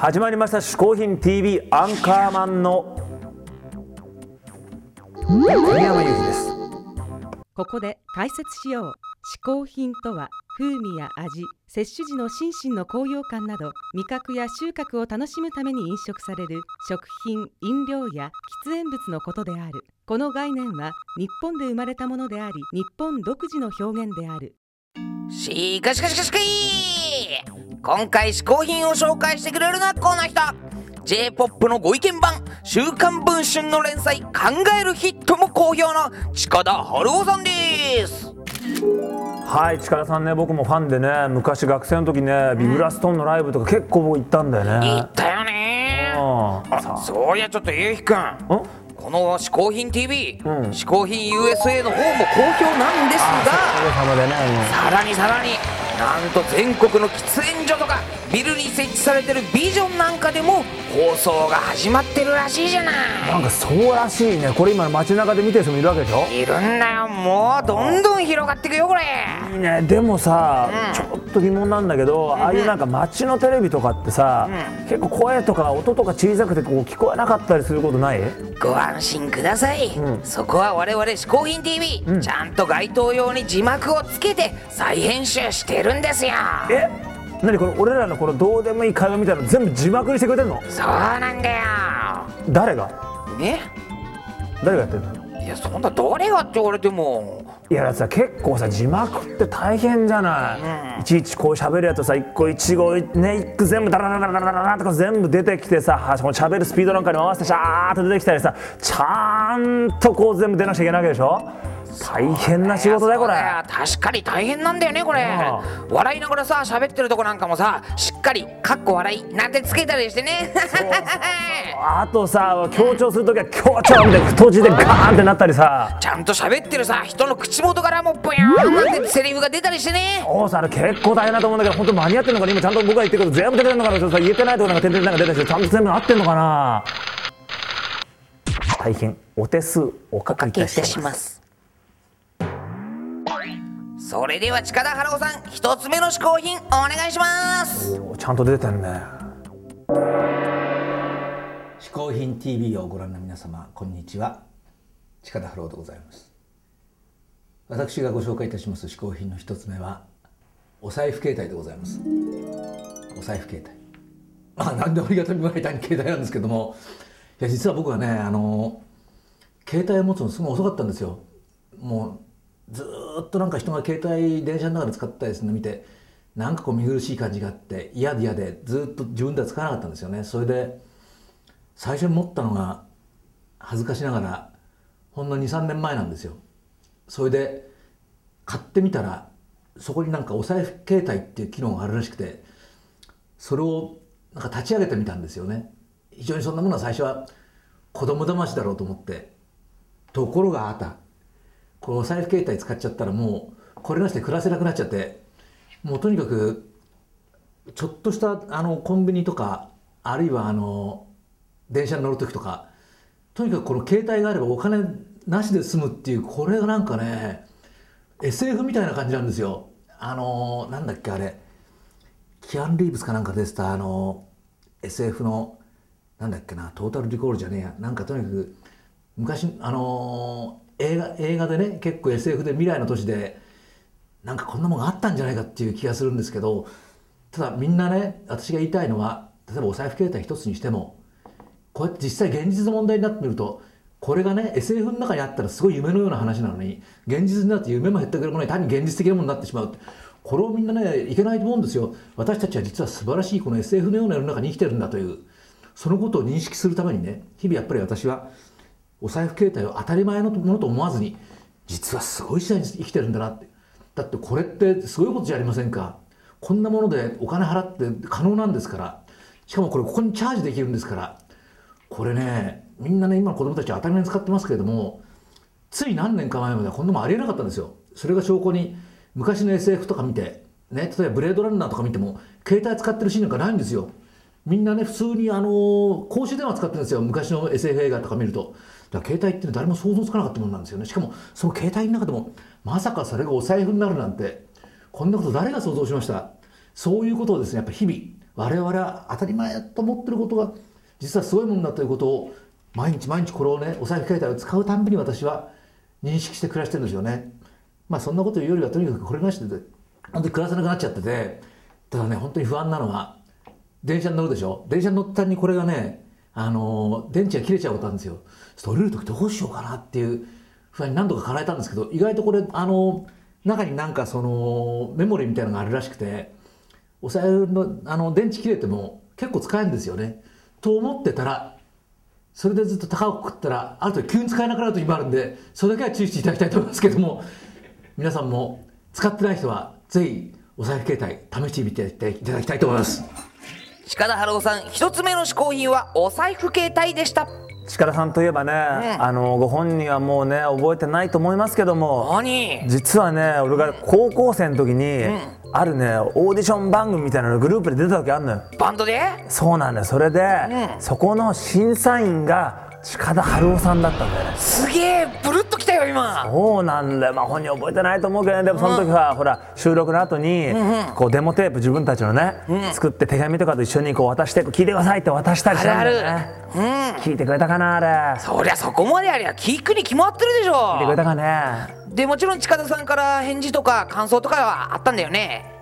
始まりました「嗜好品 TV アンカーマン」の小山由紀です。ここで解説しよう。嗜好品とは風味や味摂取時の心身の高揚感など味覚や収穫を楽しむために飲食される食品飲料や喫煙物のことである。この概念は日本で生まれたものであり日本独自の表現である。しかしかしかしかい今回嗜好品を紹介してくれるのはこの人。J-POP のご意見番「週刊文春」の連載「考えるヒット」も好評の近田春夫さんです。はい近田さんね僕もファンでね昔学生の時ねビブラストーンのライブとか結構僕行ったんだよね。言ったよね。うん。あそういやちょっとゆうひくん。ん？この「嗜好品 TV」うん。嗜好品 USA」の方も好評なんですがさらにさらになんと全国の喫煙所とかビルに設置されてるビジョンなんかでも放送が始まってるらしいじゃななんかそうらしいね。これ今街中で見てる人もいるわけでしょ？いいるんだよ。もうどんどん広がっていくよこれ。いいね。でもさ、うん。ちょっと疑問なんだけど、ああいうなんか街のテレビとかってさ、うん。結構声とか音とか小さくてこう聞こえなかったりすることない？ご安心ください、うん。そこは我々嗜好品 TV、うん。ちゃんと街頭用に字幕をつけて再編集してるんですよ。え？何これ俺らのこのどうでもいい会話みたいなの全部字幕にしてくれてんの？そうなんだよ。誰が？ね誰がやってんの？いやそんな誰がって言われても。いやだってさ結構さ字幕って大変じゃない、うん。いちいちこう喋るやつさ一個一語ね一句全部ダラダラダラダラとか全部出てきてさはこの喋るスピードなんかに合わせてシャーっと出てきたりさちゃんとこう全部出なきゃいけないわけでしょ大変な仕事だよこれ。確かに大変なんだよねこれ。あ。笑いながらさ喋ってるとこなんかもさしっかり「かっこ笑い」なんてつけたりしてね。あとさ強調するときは強調みたいな太字でガーンってなったりさ。ちゃんと喋ってるさ人の口元からもボヤーンなんてセリフが出たりしてね。おうさあれ結構大変だと思うんだけど本当間に合ってんのかな？今ちゃんと僕が言ってること全部出てるのかな？ちょっとさ言えてないとこなんか点々なんか出たりしてちゃんと全部合ってんのかな？大変。お手数おかけいたしますすそれでは近田春夫さん一つ目の嗜好品お願いします。おちゃんと出てんね。嗜好品 TV をご覧の皆様こんにちは。近田春夫でございます。私がご紹介いたします嗜好品の一つ目はお財布携帯でございます。お財布携帯。まあ何でもありがたみもらいたいに携帯なんですけどもいや実は僕はねあの携帯を持つのすごい遅かったんですよ。もうずっとなんか人が携帯電車の中で使ったりするの見てなんかこう見苦しい感じがあって嫌で嫌でずっと自分では使わなかったんですよね。それで最初に持ったのが恥ずかしながらほんの23年前なんですよ。それで買ってみたらそこになんかお財布携帯っていう機能があるらしくてそれをなんか立ち上げてみたんですよね。非常にそんなものは最初は子供騙しだろうと思ってところがあった。このお財布携帯使っちゃったらもうこれなしで暮らせなくなっちゃってもうとにかくちょっとしたあのコンビニとかあるいはあの電車に乗る時とかとにかくこの携帯があればお金なしで済むっていうこれがなんかね SF みたいな感じなんですよ。あのなんだっけあれ。キアン・リーブスかなんか出てた。あの SF のなんだっけなトータルリコールじゃねえや。なんかとにかく昔あの映画映画でね結構 SF で未来の都市でなんかこんなものがあったんじゃないかっていう気がするんですけどただみんなね私が言いたいのは例えばお財布携帯一つにしてもこうやって実際現実の問題になってみるとこれがね SF の中にあったらすごい夢のような話なのに現実になって夢も減ったくれもない単に現実的なものになってしまうこれをみんなねいけないと思うんですよ。私たちは実は素晴らしいこの SF のような世の中に生きてるんだというそのことを認識するためにね日々やっぱり私はお財布携帯を当たり前のものと思わずに実はすごい時代に生きてるんだなって。だってこれってすごいことじゃありませんか。こんなものでお金払って可能なんですから。しかもこれここにチャージできるんですから。これねみんなね今の子供たち当たり前に使ってますけれどもつい何年か前まではこんなもんありえなかったんですよ。それが証拠に昔の SF とか見てね例えばブレードランナーとか見ても携帯使ってるシーンなんかないんですよ。みんなね普通にあの公衆電話使ってるんですよ。昔の SF 映画とか見ると。だから携帯って誰も想像つかなかったものなんですよね。しかもその携帯の中でもまさかそれがお財布になるなんてこんなこと誰が想像しました？そういうことをですねやっぱ日々我々は当たり前だと思ってることが実はすごいもんだということを毎日毎日これをねお財布携帯を使うたんびに私は認識して暮らしてるんですよね。まあそんなこと言うよりはとにかくこれがしてて本当に暮らせなくなっちゃっててただね本当に不安なのは電車に乗るでしょ？電車に乗ったにこれがねあの電池が切れちゃうことあるんですよ。降りる時どうしようかなっていう不安に何度か叶えたんですけど意外とこれあの中になんかそのメモリーみたいなのがあるらしくてお財布のあの電池切れても結構使えるんですよね。と思ってたらそれでずっと高く食ったらある時急に使えなくなる時もあるんでそれだけは注意していただきたいと思いますけども皆さんも使ってない人はぜひお財布携帯試してみていただきたいと思います。近田春夫さん一つ目の嗜好品はお財布携帯でした。力さんといえばね、あのご本人はもうね覚えてないと思いますけども何？実はね俺が高校生の時に、あるねオーディション番組みたいなのグループで出た時あるのよ。バンドで？そうなんだよ。それで、うん。そこの審査員が近田春夫さんだったんだよね。すげえブルッよ今。そうなんだよ、まあ、本人覚えてないと思うけどね。でもその時は、ほら収録の後に、こうデモテープ自分たちのね、作って手紙とかと一緒にこう渡して聞いてくださいって渡したりしたんだよね。あるある。聞いてくれたかなあれ。そりゃそこまでありゃ聞くに決まってるでし聞いてくれょたかね。でもちろん近田さんから返事とか感想とかはあったんだよね